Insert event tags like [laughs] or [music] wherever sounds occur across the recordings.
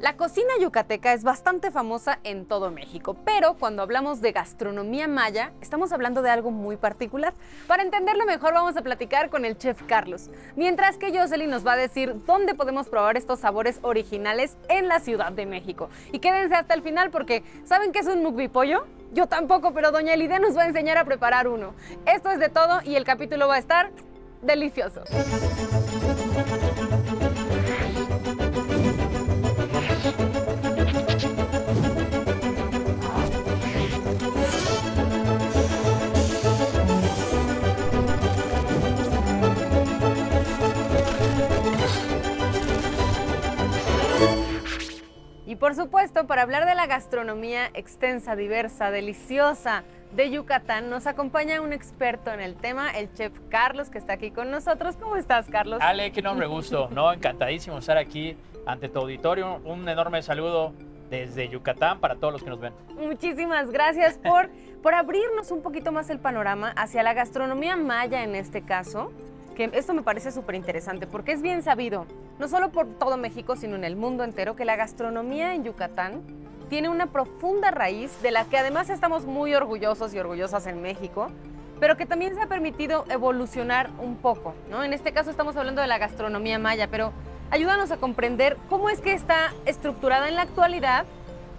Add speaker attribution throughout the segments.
Speaker 1: La cocina yucateca es bastante famosa en todo México, pero cuando hablamos de gastronomía maya, estamos hablando de algo muy particular. Para entenderlo mejor vamos a platicar con el chef Carlos, mientras que Jocelyn nos va a decir dónde podemos probar estos sabores originales en la Ciudad de México. Y quédense hasta el final porque ¿saben qué es un mukbi pollo? Yo tampoco, pero doña Elide nos va a enseñar a preparar uno. Esto es de todo y el capítulo va a estar delicioso. Por supuesto, para hablar de la gastronomía extensa, diversa, deliciosa de Yucatán, nos acompaña un experto en el tema, el chef Carlos, que está aquí con nosotros. ¿Cómo estás, Carlos?
Speaker 2: Ale, qué nombre gusto, ¿no? Encantadísimo estar aquí ante tu auditorio. Un enorme saludo desde Yucatán para todos los que nos ven.
Speaker 1: Muchísimas gracias por, por abrirnos un poquito más el panorama hacia la gastronomía maya en este caso que esto me parece súper interesante porque es bien sabido, no solo por todo México, sino en el mundo entero, que la gastronomía en Yucatán tiene una profunda raíz de la que además estamos muy orgullosos y orgullosas en México, pero que también se ha permitido evolucionar un poco, ¿no? En este caso estamos hablando de la gastronomía maya, pero ayúdanos a comprender cómo es que está estructurada en la actualidad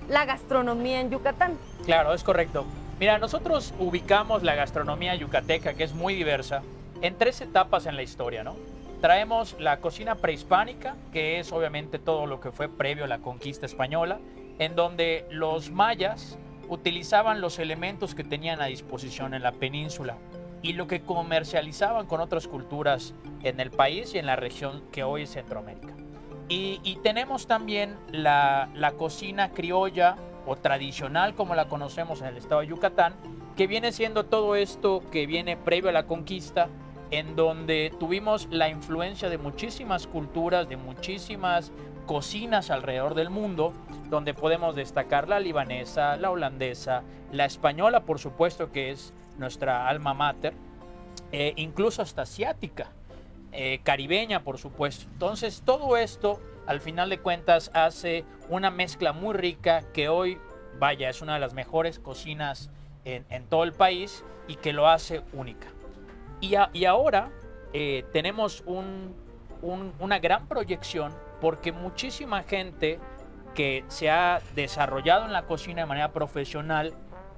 Speaker 1: la gastronomía en Yucatán.
Speaker 2: Claro, es correcto. Mira, nosotros ubicamos la gastronomía yucateca, que es muy diversa, en tres etapas en la historia, ¿no? Traemos la cocina prehispánica, que es obviamente todo lo que fue previo a la conquista española, en donde los mayas utilizaban los elementos que tenían a disposición en la península y lo que comercializaban con otras culturas en el país y en la región que hoy es Centroamérica. Y, tenemos también la, la cocina criolla o tradicional como la conocemos en el estado de Yucatán, que viene siendo todo esto que viene previo a la conquista, en donde tuvimos la influencia de muchísimas culturas, de muchísimas cocinas alrededor del mundo, donde podemos destacar la libanesa, la holandesa, la española, por supuesto, que es nuestra alma mater, e incluso hasta asiática, eh, caribeña, por supuesto. Entonces, todo esto, al final de cuentas, hace una mezcla muy rica que hoy, vaya, es una de las mejores cocinas en todo el país y que lo hace única. Y, ahora eh, tenemos una gran proyección porque muchísima gente que se ha desarrollado en la cocina de manera profesional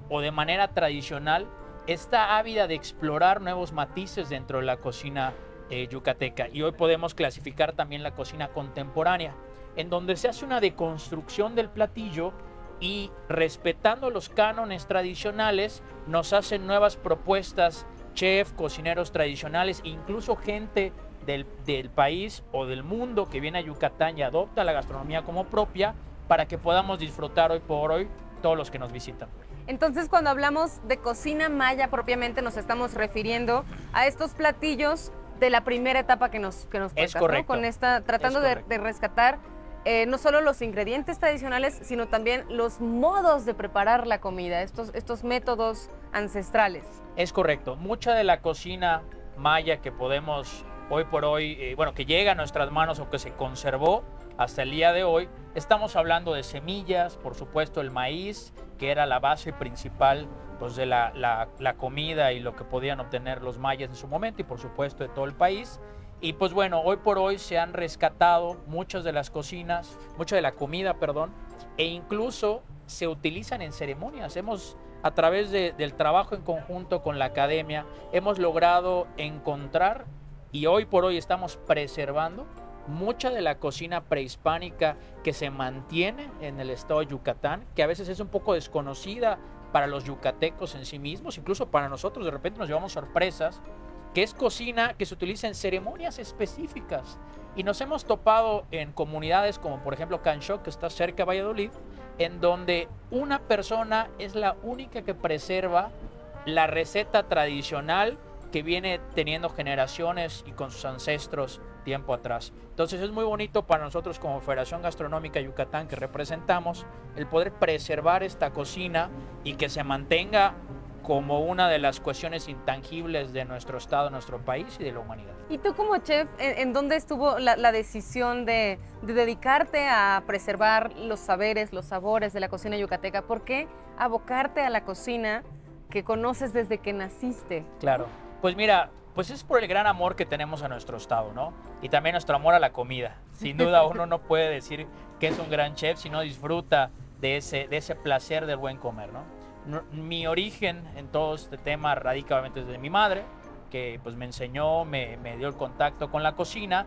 Speaker 2: o de manera tradicional está ávida de explorar nuevos matices dentro de la cocina eh, yucateca. Y hoy podemos clasificar también la cocina contemporánea, en donde se hace una deconstrucción del platillo y respetando los cánones tradicionales nos hacen nuevas propuestas chef, cocineros tradicionales, incluso gente del, país o del mundo que viene a Yucatán y adopta la gastronomía como propia para que podamos disfrutar hoy por hoy todos los que nos visitan.
Speaker 1: Entonces, cuando hablamos de cocina maya propiamente, nos estamos refiriendo a estos platillos de la primera etapa que nos que nos
Speaker 2: es correcto.
Speaker 1: Con esta tratando de, rescatar eh, no solo los ingredientes tradicionales, sino también los modos de preparar la comida, estos, estos métodos ancestrales.
Speaker 2: Es correcto. Mucha de la cocina maya que podemos hoy por hoy, eh, bueno, que llega a nuestras manos o que se conservó hasta el día de hoy, estamos hablando de semillas, por supuesto el maíz, que era la base principal pues, de la, la comida y lo que podían obtener los mayas en su momento y por supuesto de todo el país. Y pues bueno, hoy por hoy se han rescatado muchas de las cocinas, mucha de la comida, perdón, e incluso se utilizan en ceremonias. Hemos a través del trabajo en conjunto con la academia, hemos logrado encontrar y hoy por hoy estamos preservando mucha de la cocina prehispánica que se mantiene en el estado de Yucatán, que a veces es un poco desconocida para los yucatecos en sí mismos, incluso para nosotros de repente nos llevamos sorpresas, que es cocina que se utiliza en ceremonias específicas. Y nos hemos topado en comunidades como por ejemplo Canchoc, que está cerca de Valladolid, en donde una persona es la única que preserva la receta tradicional que viene teniendo generaciones y con sus ancestros tiempo atrás. Entonces es muy bonito para nosotros como Federación Gastronómica Yucatán que representamos el poder preservar esta cocina y que se mantenga como una de las cuestiones intangibles de nuestro Estado, nuestro país y de la humanidad.
Speaker 1: ¿Y tú como chef, en, dónde estuvo la, decisión de, dedicarte a preservar los saberes, los sabores de la cocina yucateca? ¿Por qué abocarte a la cocina que conoces desde que naciste?
Speaker 2: Claro, pues mira, pues es por el gran amor que tenemos a nuestro Estado, ¿no? Y también nuestro amor a la comida. Sin duda [laughs] uno no puede decir que es un gran chef si no disfruta de ese, de ese placer del buen comer, ¿no? Mi origen en todo este tema radica obviamente desde mi madre, que pues me enseñó, me, me dio el contacto con la cocina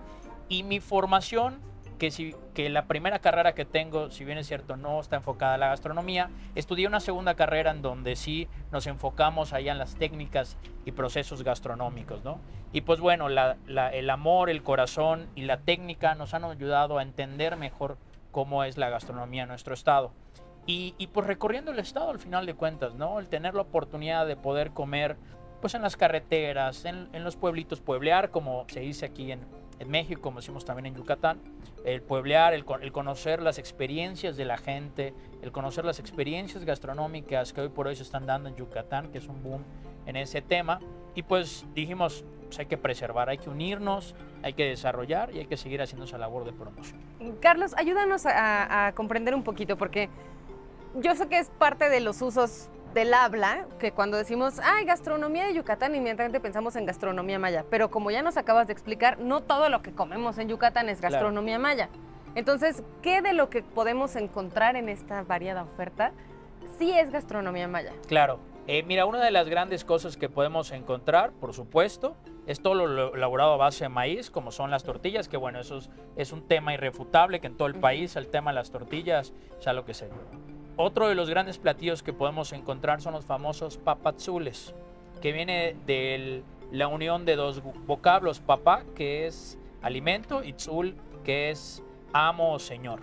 Speaker 2: y mi formación, que, si, que la primera carrera que tengo, si bien es cierto, no está enfocada a la gastronomía, estudié una segunda carrera en donde sí nos enfocamos allá en las técnicas y procesos gastronómicos, ¿no? Y pues bueno, la, la, el amor, el corazón y la técnica nos han ayudado a entender mejor cómo es la gastronomía en nuestro estado. Y, y, pues recorriendo el estado al final de cuentas, ¿no? El tener la oportunidad de poder comer pues en las carreteras, en, en los pueblitos, pueblear, como se dice aquí en, en, México, como decimos también en Yucatán, el pueblear, el, el, conocer las experiencias de la gente, el conocer las experiencias gastronómicas que hoy por hoy se están dando en Yucatán, que es un boom en ese tema. Y pues dijimos, pues hay que preservar, hay que unirnos, hay que desarrollar y hay que seguir haciendo esa labor de promoción.
Speaker 1: Carlos, ayúdanos a, a comprender un poquito, porque yo sé que es parte de los usos del habla, que cuando decimos, ay, gastronomía de Yucatán, inmediatamente pensamos en gastronomía maya. Pero como ya nos acabas de explicar, no todo lo que comemos en Yucatán es gastronomía maya. Entonces, ¿qué de lo que podemos encontrar en esta variada oferta sí es gastronomía maya?
Speaker 2: Claro. Eh, mira, una de las grandes cosas que podemos encontrar, por supuesto, es todo lo elaborado a base de maíz, como son las tortillas, que bueno, eso es, es un tema irrefutable, que en todo el país el tema de las tortillas es algo que se otro de los grandes platillos que podemos encontrar son los famosos papazules, que viene de la unión de dos vocablos, papá, que es alimento, y tzul, que es amo o señor.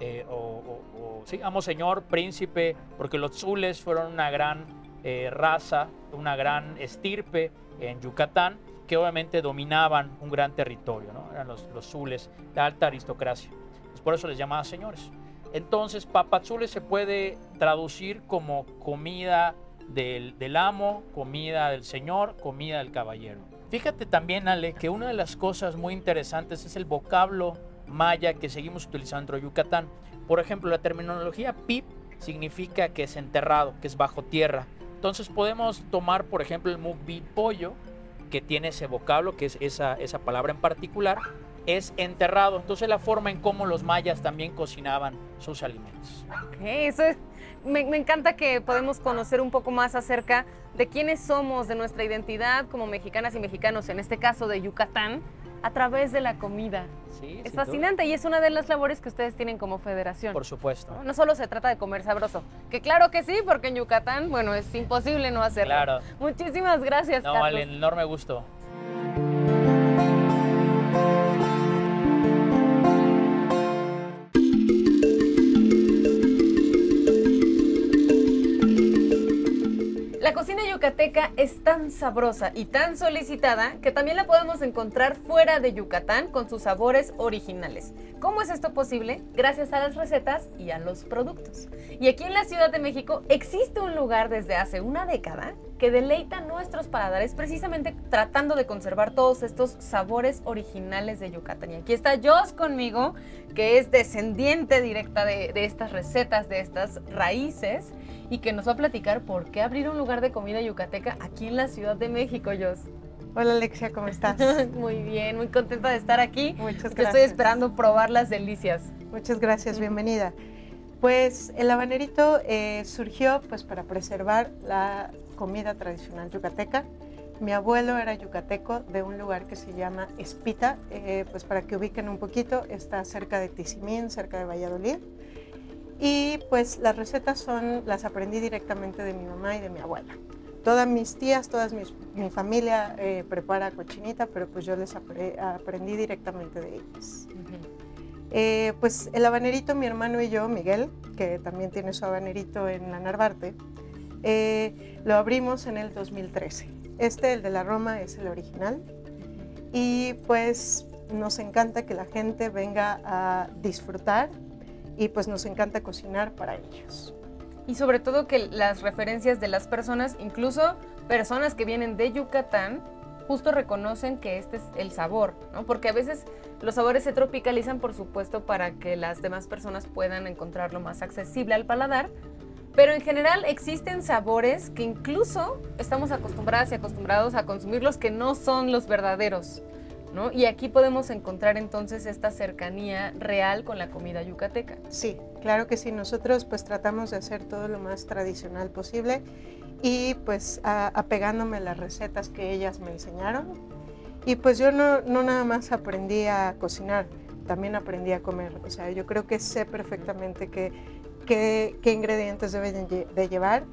Speaker 2: Eh, o, sí, amo señor, príncipe, porque los tzules fueron una gran eh, raza, una gran estirpe en Yucatán, que obviamente dominaban un gran territorio, ¿no? eran los, los zules, la alta aristocracia. Pues por eso les llamaba señores. Entonces, papazule se puede traducir como comida del, amo, comida del señor, comida del caballero. Fíjate también, Ale, que una de las cosas muy interesantes es el vocablo maya que seguimos utilizando en Yucatán. Por ejemplo, la terminología pip significa que es enterrado, que es bajo tierra. Entonces podemos tomar, por ejemplo, el mukbi pollo, que tiene ese vocablo, que es esa, esa palabra en particular, es enterrado. Entonces la forma en cómo los mayas también cocinaban sus alimentos.
Speaker 1: eso me, encanta que podemos conocer un poco más acerca de quiénes somos, de nuestra identidad como mexicanas y mexicanos, en este caso de Yucatán, a través de la comida. Sí, es fascinante y es una de las labores que ustedes tienen como federación.
Speaker 2: Por supuesto.
Speaker 1: ¿no? solo se trata de comer sabroso, que claro que sí, porque en Yucatán, bueno, es imposible no hacerlo.
Speaker 2: Claro.
Speaker 1: Muchísimas gracias.
Speaker 2: No, vale, enorme gusto.
Speaker 1: Yucateca es tan sabrosa y tan solicitada que también la podemos encontrar fuera de Yucatán con sus sabores originales. ¿Cómo es esto posible? Gracias a las recetas y a los productos. Y aquí en la Ciudad de México existe un lugar desde hace una década que deleita nuestros paladares precisamente tratando de conservar todos estos sabores originales de Yucatán. Y aquí está Joss conmigo, que es descendiente directa de, de estas recetas, de estas raíces y que nos va a platicar por qué abrir un lugar de comida yucateca aquí en la Ciudad de México, Jos.
Speaker 3: Hola Alexia, ¿cómo estás? [laughs]
Speaker 1: muy bien, muy contenta de estar aquí.
Speaker 3: Muchas
Speaker 1: gracias. Estoy esperando probar las delicias.
Speaker 3: Muchas gracias, bienvenida. Pues el habanerito eh, surgió pues para preservar la comida tradicional yucateca. Mi abuelo era yucateco de un lugar que se llama Espita, eh, pues para que ubiquen un poquito, está cerca de Tizimín, cerca de Valladolid. Y pues las recetas son, las aprendí directamente de mi mamá y de mi abuela. Todas mis tías, toda mi familia eh, prepara cochinita, pero pues yo les aprendí directamente de ellas. Eh, pues el habanerito, mi hermano y yo, Miguel, que también tiene su habanerito en la Narvarte, eh, lo abrimos en el 2013. Este, el de la Roma, es el original. Y pues nos encanta que la gente venga a disfrutar y pues nos encanta cocinar para ellos.
Speaker 1: Y sobre todo que las referencias de las personas, incluso personas que vienen de Yucatán, justo reconocen que este es el sabor, ¿no? Porque a veces los sabores se tropicalizan, por supuesto, para que las demás personas puedan encontrarlo más accesible al paladar. Pero en general existen sabores que incluso estamos acostumbradas y acostumbrados a consumirlos que no son los verdaderos. ¿No? Y aquí podemos encontrar entonces esta cercanía real con la comida yucateca.
Speaker 3: Sí, claro que sí. Nosotros pues tratamos de hacer todo lo más tradicional posible y pues apegándome a las recetas que ellas me enseñaron. Y pues yo no, no nada más aprendí a cocinar, también aprendí a comer. O sea, yo creo que sé perfectamente qué, qué, ingredientes deben de llevar.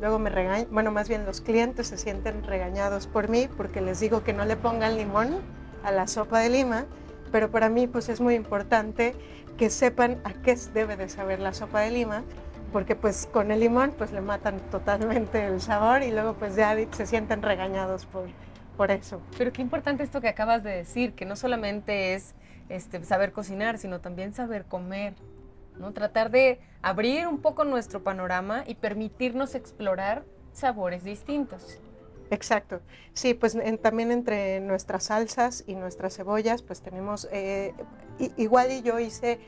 Speaker 3: Luego me regañan, bueno, más bien los clientes se sienten regañados por mí porque les digo que no le pongan limón a la sopa de lima, pero para mí pues es muy importante que sepan a qué debe de saber la sopa de lima porque pues con el limón pues le matan totalmente el sabor y luego pues ya se sienten regañados por, por eso.
Speaker 1: Pero qué importante esto que acabas de decir, que no solamente es este, saber cocinar, sino también saber comer, ¿no? Tratar de abrir un poco nuestro panorama y permitirnos explorar sabores distintos.
Speaker 3: Exacto. Sí, pues también entre nuestras salsas y nuestras cebollas, pues tenemos, eh, igual y yo hice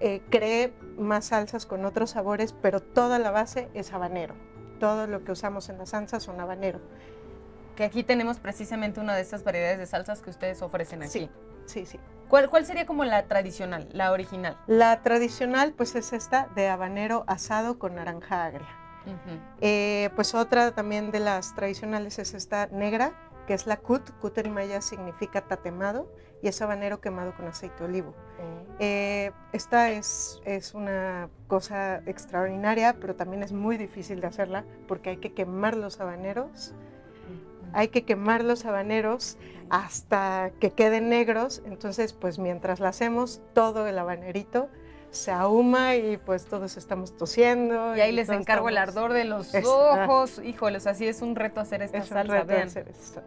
Speaker 3: eh, creé más salsas con otros sabores, pero toda la base es habanero. Todo lo que usamos en las salsas son habanero.
Speaker 1: Que aquí tenemos precisamente una de estas variedades de salsas que ustedes ofrecen aquí.
Speaker 3: Sí, sí, sí.
Speaker 1: ¿Cuál, ¿Cuál sería como la tradicional, la original?
Speaker 3: La tradicional pues es esta de habanero asado con naranja agria. Eh, pues otra también de las tradicionales es esta negra, que es la cut. Cut en maya significa tatemado y es habanero quemado con aceite de olivo. Eh, esta es, es una cosa extraordinaria, pero también es muy difícil de hacerla porque hay que quemar los habaneros. Hay que quemar los habaneros hasta que queden negros. Entonces, pues mientras la hacemos, todo el habanerito se ahuma y pues todos estamos tosiendo.
Speaker 1: Y ahí les encargo el ardor de los ojos. Híjoles, así es un reto hacer esta es salsa. Un reto Hacer esta.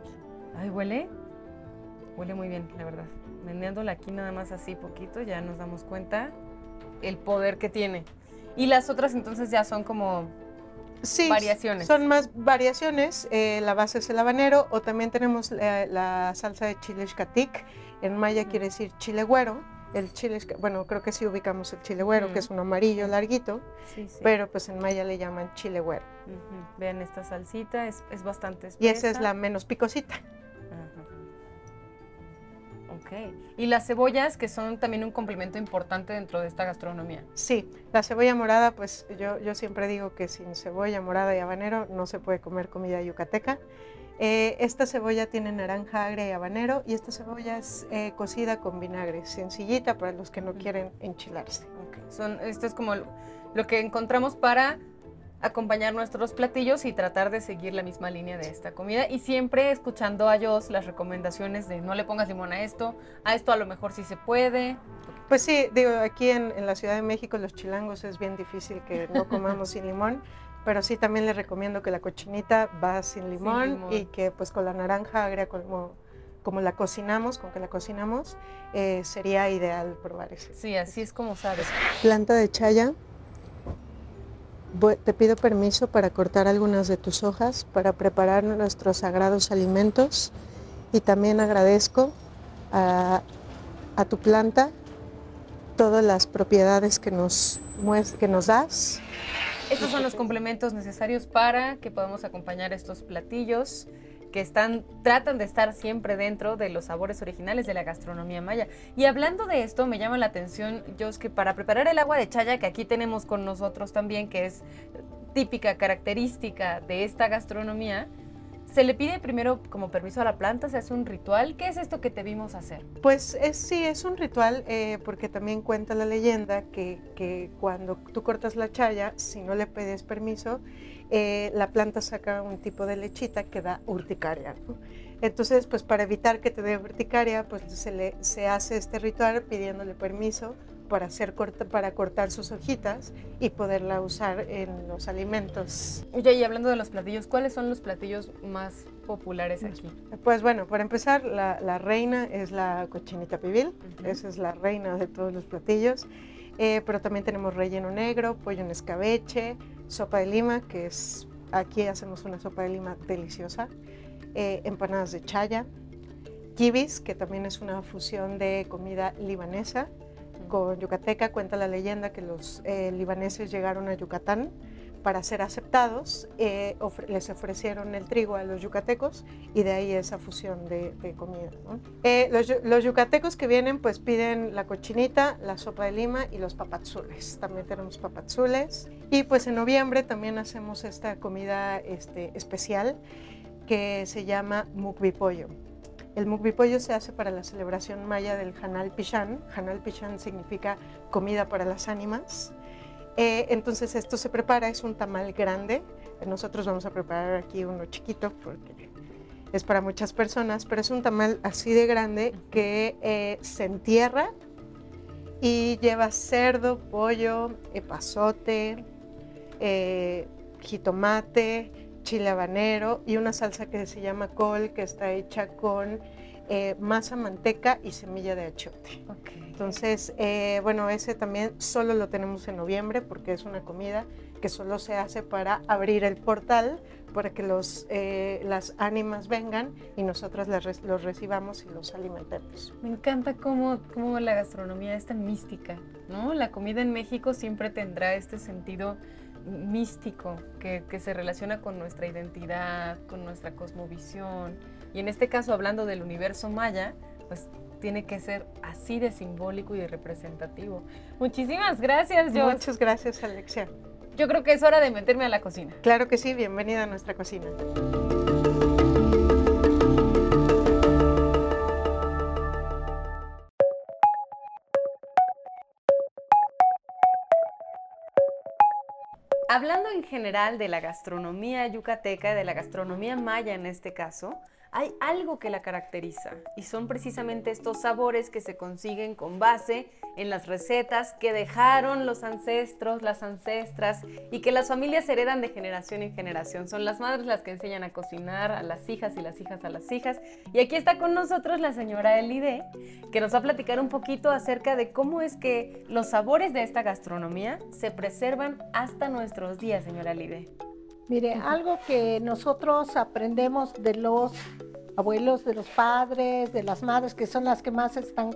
Speaker 1: Ay, huele. Huele muy bien, la verdad. Meneándola aquí nada más así poquito, ya nos damos cuenta el poder que tiene. Y las otras entonces ya son como
Speaker 3: sí,
Speaker 1: variaciones.
Speaker 3: Son más variaciones. Eh, la base es el habanero o también tenemos la, salsa de chile xcatic. En maya quiere decir chile güero. El chile, bueno, creo que sí ubicamos el chile güero, que es un amarillo larguito, pero pues en maya le llaman chile güero.
Speaker 1: Vean esta salsita, es, es bastante espesa.
Speaker 3: Y esa es la menos picosita.
Speaker 1: Y las cebollas, que son también un complemento importante dentro de esta gastronomía.
Speaker 3: Sí, la cebolla morada, pues yo, yo siempre digo que sin cebolla morada y habanero no se puede comer comida yucateca. Eh, esta cebolla tiene naranja agria y habanero y esta cebolla es eh, cocida con vinagre, sencillita para los que no quieren enchilarse.
Speaker 1: Son, esto es como lo que encontramos para acompañar nuestros platillos y tratar de seguir la misma línea de esta comida y siempre escuchando a Jos las recomendaciones de no le pongas limón a esto, a esto a lo mejor sí se puede.
Speaker 3: Pues sí, digo, aquí en, la Ciudad de México los chilangos es bien difícil que no [laughs] comamos sin limón, pero sí también les recomiendo que la cochinita va sin limón, y que pues con la naranja agria como, como la cocinamos, con que la cocinamos, eh, sería ideal probar eso.
Speaker 1: Sí, así es como sabes.
Speaker 3: Planta de chaya, te pido permiso para cortar algunas de tus hojas para preparar nuestros sagrados alimentos y también agradezco a, tu planta todas las propiedades que nos, que nos das.
Speaker 1: Estos son los complementos necesarios para que podamos acompañar estos platillos que están, tratan de estar siempre dentro de los sabores originales de la gastronomía maya. Y hablando de esto, me llama la atención, Jos, que para preparar el agua de chaya, que aquí tenemos con nosotros también, que es típica característica de esta gastronomía, se le pide primero como permiso a la planta, se hace un ritual. ¿Qué es esto que te vimos hacer?
Speaker 3: Pues es, sí, es un ritual eh, porque también cuenta la leyenda que, que, cuando tú cortas la chaya, si no le pides permiso, eh, la planta saca un tipo de lechita que da urticaria. Entonces, pues para evitar que te dé urticaria, pues se, le, se hace este ritual pidiéndole permiso para, hacer para cortar sus hojitas y poderla usar en los alimentos.
Speaker 1: Oye, y hablando de los platillos, ¿cuáles son los platillos más populares aquí?
Speaker 3: Pues bueno, para empezar, la, reina es la cochinita pibil, esa es la reina de todos los platillos, eh, pero también tenemos relleno negro, pollo en escabeche, sopa de lima, que es, aquí hacemos una sopa de lima deliciosa, eh, empanadas de chaya, kibis, que también es una fusión de comida libanesa con yucateca. Cuenta la leyenda que los eh, libaneses llegaron a Yucatán para ser aceptados, eh, les ofrecieron el trigo a los yucatecos y de ahí esa fusión de, comida. Eh, los, yucatecos que vienen pues piden la cochinita, la sopa de lima y los papazules. También tenemos papazules. Y pues en noviembre también hacemos esta comida este, especial que se llama mukbipollo. El mukbipollo se hace para la celebración maya del Hanal Pichán. Hanal Pichán significa comida para las ánimas. Eh, entonces esto se prepara, es un tamal grande. Nosotros vamos a preparar aquí uno chiquito porque es para muchas personas, pero es un tamal así de grande que eh, se entierra y lleva cerdo, pollo, epazote, eh, jitomate, chile habanero y una salsa que se llama col que está hecha con masa, manteca y semilla de achote. Entonces, eh, bueno, ese también solo lo tenemos en noviembre porque es una comida que solo se hace para abrir el portal para que los, eh, las ánimas vengan y nosotros los recibamos y los alimentemos.
Speaker 1: Me encanta cómo, cómo la gastronomía es tan mística, ¿no? La comida en México siempre tendrá este sentido místico que, que, se relaciona con nuestra identidad, con nuestra cosmovisión. Y en este caso, hablando del universo maya, pues tiene que ser así de simbólico y de representativo. Muchísimas gracias,
Speaker 3: Jos. Muchas gracias, Alexia.
Speaker 1: Yo creo que es hora de meterme a la cocina.
Speaker 3: Claro que sí, bienvenida a nuestra cocina.
Speaker 1: Hablando en general de la gastronomía yucateca, de la gastronomía maya en este caso, hay algo que la caracteriza y son precisamente estos sabores que se consiguen con base en las recetas que dejaron los ancestros, las ancestras y que las familias heredan de generación en generación. Son las madres las que enseñan a cocinar a las hijas y las hijas a las hijas. Y aquí está con nosotros la señora Elide, que nos va a platicar un poquito acerca de cómo es que los sabores de esta gastronomía se preservan hasta nuestros días, señora Elide.
Speaker 4: Mire, algo que nosotros aprendemos de los abuelos, de los padres, de las madres, que son las que más están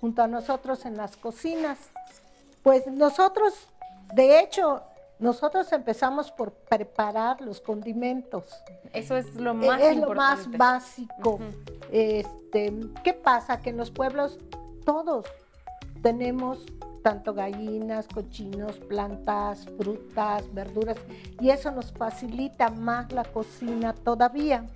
Speaker 4: junto a nosotros en las cocinas, pues nosotros, de hecho, nosotros empezamos por preparar los condimentos.
Speaker 1: Eso es lo más
Speaker 4: es lo más básico. este, ¿Qué pasa? Que en los pueblos todos tenemos tanto gallinas, cochinos, plantas, frutas, verduras, y eso nos facilita más la cocina todavía.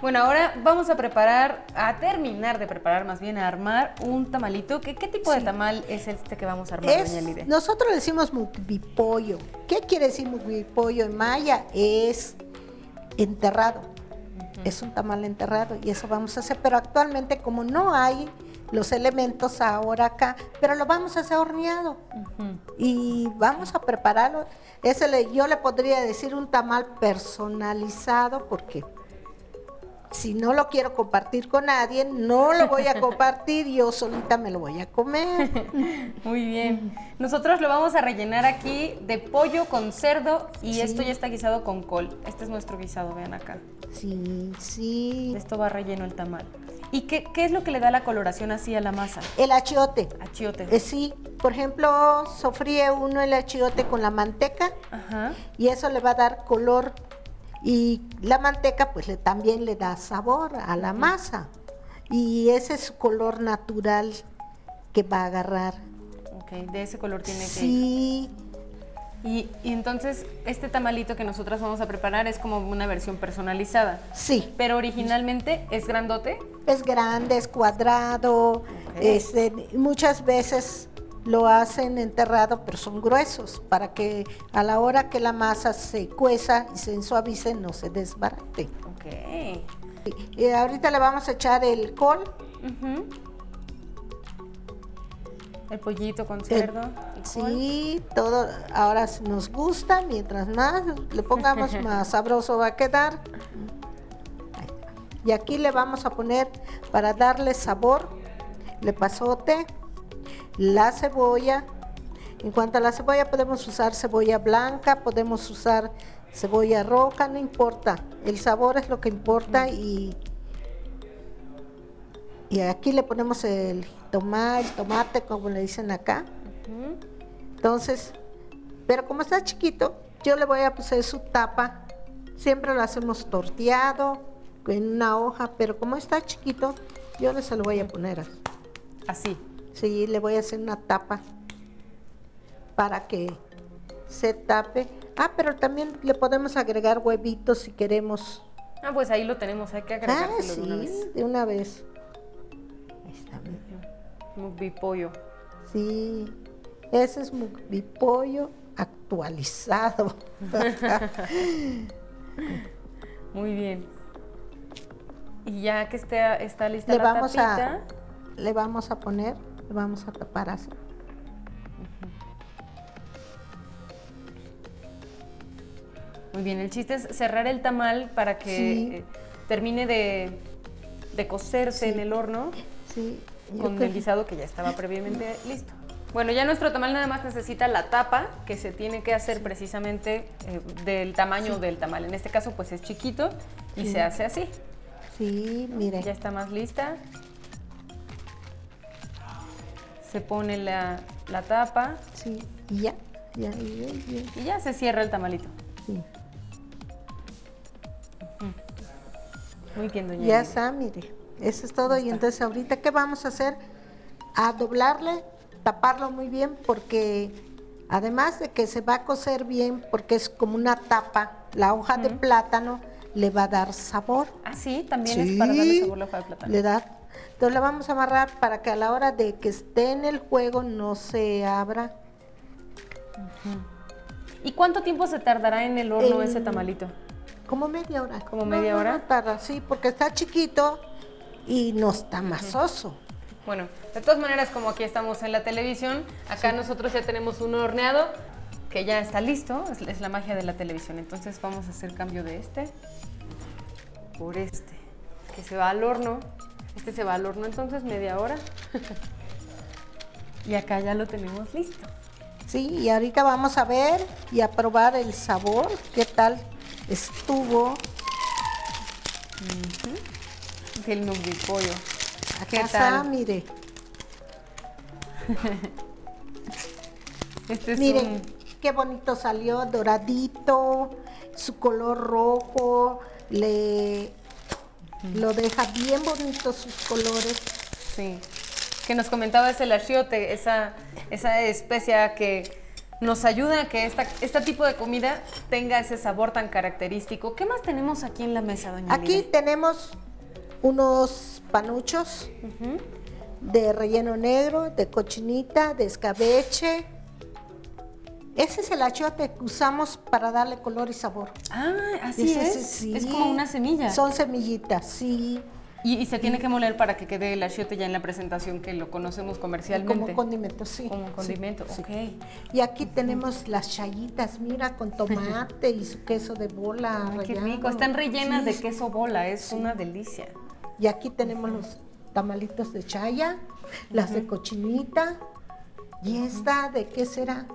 Speaker 1: Bueno, ahora vamos a preparar, a terminar de preparar, más bien a armar un tamalito. ¿Qué, qué tipo de tamal es este que vamos a armar,
Speaker 4: doña Nosotros le decimos mukbipollo. ¿Qué quiere decir mukbipollo en maya? Es enterrado. Es un tamal enterrado y eso vamos a hacer. Pero actualmente, como no hay los elementos ahora acá, pero lo vamos a hacer horneado y vamos a prepararlo. Ese le, yo le podría decir un tamal personalizado porque si no lo quiero compartir con nadie, no lo voy a compartir, yo solita me lo voy a comer. [laughs]
Speaker 1: Muy bien. Nosotros lo vamos a rellenar aquí de pollo con cerdo y esto ya está guisado con col. Este es nuestro guisado, vean acá.
Speaker 4: Sí, sí.
Speaker 1: esto va relleno el tamal. ¿Y qué, es lo que le da la coloración así a la masa?
Speaker 4: El achiote.
Speaker 1: Achiote.
Speaker 4: Eh, sí, por ejemplo, sofríe uno el achiote con la manteca y eso le va a dar color. Y la manteca pues le, también le da sabor a la masa. Y ese es su color natural que va a agarrar.
Speaker 1: Ok, de ese color tiene que...
Speaker 4: Sí.
Speaker 1: Y, entonces, este tamalito que nosotras vamos a preparar es como una versión personalizada.
Speaker 4: Sí.
Speaker 1: Pero originalmente es grandote.
Speaker 4: Es grande, es cuadrado. Este, muchas veces lo hacen enterrado, pero son gruesos, para que a la hora que la masa se cueza y se suavice no se desbarate.
Speaker 1: Ok.
Speaker 4: Y, ahorita le vamos a echar el col.
Speaker 1: El pollito con cerdo.
Speaker 4: sí, todo ahora nos gusta, mientras más le pongamos [laughs] más sabroso va a quedar. Y aquí le vamos a poner para darle sabor, le pasote, la cebolla En cuanto a la cebolla, podemos usar cebolla blanca, podemos usar cebolla roja, no importa. El sabor es lo que importa y, y aquí le ponemos el tomate, tomate, como le dicen acá. Entonces, pero como está chiquito, yo le voy a poner su tapa. Siempre lo hacemos torteado en una hoja, pero como está chiquito, yo le se lo voy a poner así.
Speaker 1: Así.
Speaker 4: Sí, le voy a hacer una tapa para que se tape. Ah, pero también le podemos agregar huevitos si queremos.
Speaker 1: Ah, pues ahí lo tenemos, hay que
Speaker 4: Ah,
Speaker 1: agregárselo
Speaker 4: sí,
Speaker 1: de una vez.
Speaker 4: de una vez. Ahí está.
Speaker 1: Muy pollo.
Speaker 4: Sí, ese es mi pollo actualizado. [laughs]
Speaker 1: Muy bien. Y ya que esté, está lista
Speaker 4: le
Speaker 1: la
Speaker 4: vamos
Speaker 1: tapita,
Speaker 4: a le vamos a poner, vamos a tapar así.
Speaker 1: Muy bien, el chiste es cerrar el tamal para que
Speaker 4: Sí.
Speaker 1: eh, termine de, de cocerse
Speaker 4: Sí.
Speaker 1: en el horno
Speaker 4: Sí,
Speaker 1: con
Speaker 4: creo-
Speaker 1: el guisado que ya estaba previamente listo. Bueno, ya nuestro tamal nada más necesita la tapa, que se tiene que hacer precisamente eh, del tamaño del tamal. En este caso, pues es chiquito y
Speaker 4: Sí.
Speaker 1: se hace así.
Speaker 4: Sí, mire.
Speaker 1: Ya está más lista. Se pone la, la tapa
Speaker 4: Sí, y ya, ya, ya, ya,
Speaker 1: y ya se cierra el tamalito.
Speaker 4: sí.
Speaker 1: Muy bien, doña
Speaker 4: Ya está, mire. Eso es todo. Y entonces ahorita, ¿qué vamos a hacer? A doblarle, taparlo muy bien, porque además de que se va a cocer bien, porque es como una tapa, la hoja de plátano le va a dar sabor.
Speaker 1: Ah, sí, también es para darle sabor la hoja de plátano.
Speaker 4: Le da. Entonces la vamos a amarrar para que a la hora de que esté en el juego no se abra.
Speaker 1: ¿Y cuánto tiempo se tardará en el horno
Speaker 4: En-
Speaker 1: ese tamalito?
Speaker 4: Como media hora.
Speaker 1: ¿Como media
Speaker 4: no,
Speaker 1: hora?
Speaker 4: No tarda, sí, porque está chiquito y no está masoso.
Speaker 1: Bueno, de todas maneras, como aquí estamos en la televisión, acá nosotros ya tenemos un horneado que ya está listo, es, es la magia de la televisión. Entonces vamos a hacer cambio de este por este, que se va al horno. Este se va al horno entonces media hora. [laughs] y acá ya lo tenemos listo.
Speaker 4: Sí, y ahorita vamos a ver y a probar el sabor, qué tal estuvo.
Speaker 1: El nugget pollo.
Speaker 4: Acá
Speaker 1: ¿Qué
Speaker 4: está,
Speaker 1: tal?
Speaker 4: mire. [laughs]
Speaker 1: Este es
Speaker 4: Miren,
Speaker 1: un-
Speaker 4: qué bonito salió, doradito, su color rojo, le lo deja bien bonito sus colores.
Speaker 1: Sí. Que nos comentaba ese achiote, esa, esa especia que nos ayuda a que esta, este tipo de comida tenga ese sabor tan característico. ¿Qué más tenemos aquí en la mesa, doña
Speaker 4: Aquí
Speaker 1: Lidia?
Speaker 4: tenemos unos panuchos de relleno negro, de cochinita, de escabeche. Ese es el achiote que usamos para darle color y sabor.
Speaker 1: Ah, así
Speaker 4: Ese
Speaker 1: es.
Speaker 4: sí.
Speaker 1: Es como una semilla.
Speaker 4: Son semillitas, sí.
Speaker 1: Y, y se tiene que moler para que quede el achiote ya en la presentación que lo conocemos comercialmente.
Speaker 4: Como condimento, sí.
Speaker 1: Como
Speaker 4: sí,
Speaker 1: condimento,
Speaker 4: sí.
Speaker 1: ok.
Speaker 4: Y aquí tenemos las chayitas, mira, con tomate y su queso de bola.
Speaker 1: Ay, qué rico. Están rellenas
Speaker 4: Sí,
Speaker 1: de queso bola, es una delicia.
Speaker 4: Y aquí tenemos los tamalitos de chaya, las de cochinita. ¿Y esta de qué será?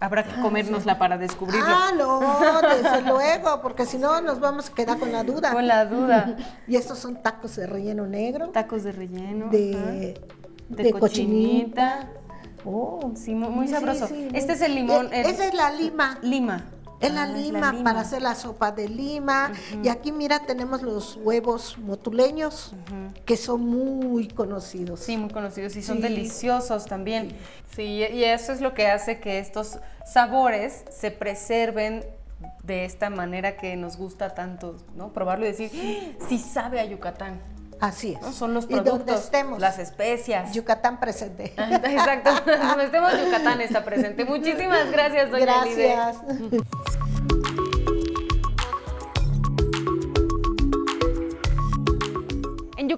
Speaker 1: Habrá que comérnosla para descubrirlo.
Speaker 4: Ah, no, [laughs] desde luego, porque si no nos vamos a quedar con la duda.
Speaker 1: Con la duda. [laughs]
Speaker 4: Y estos son tacos de relleno negro,
Speaker 1: Tacos de relleno.
Speaker 4: de, de
Speaker 1: De
Speaker 4: cochinita.
Speaker 1: cochinita.
Speaker 4: Oh,
Speaker 1: Sí, muy- sabroso.
Speaker 4: sí,
Speaker 1: Este es el limón,
Speaker 4: E-
Speaker 1: el-
Speaker 4: Esa es la lima.
Speaker 1: Lima.
Speaker 4: Es la
Speaker 1: Ah,
Speaker 4: lima, para hacer la sopa de lima. Y aquí, mira, tenemos los huevos motuleños, que son muy conocidos.
Speaker 1: Sí, muy conocidos y son
Speaker 4: Sí.
Speaker 1: deliciosos también. Sí, y eso es lo que hace que estos sabores se preserven de esta manera que nos gusta tanto, ¿no? Probarlo y decir, "¡Ah! sí sabe a Yucatán.
Speaker 4: Así es.
Speaker 1: ¿no? Son los
Speaker 4: donde
Speaker 1: productos,
Speaker 4: estemos.
Speaker 1: las especias.
Speaker 4: Yucatán presente. [laughs]
Speaker 1: Exacto, [laughs] donde estemos Yucatán está presente. Muchísimas gracias, doña.
Speaker 4: Gracias. [laughs]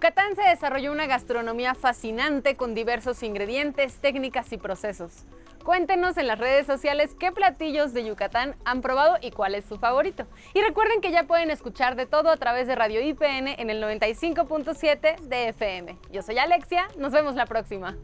Speaker 1: Yucatán se desarrolló una gastronomía fascinante con diversos ingredientes, técnicas y procesos. Cuéntenos en las redes sociales qué platillos de Yucatán han probado y cuál es su favorito. Y recuerden que ya pueden escuchar de todo a través de Radio IPN en el 95.7 de FM. Yo soy Alexia, nos vemos la próxima.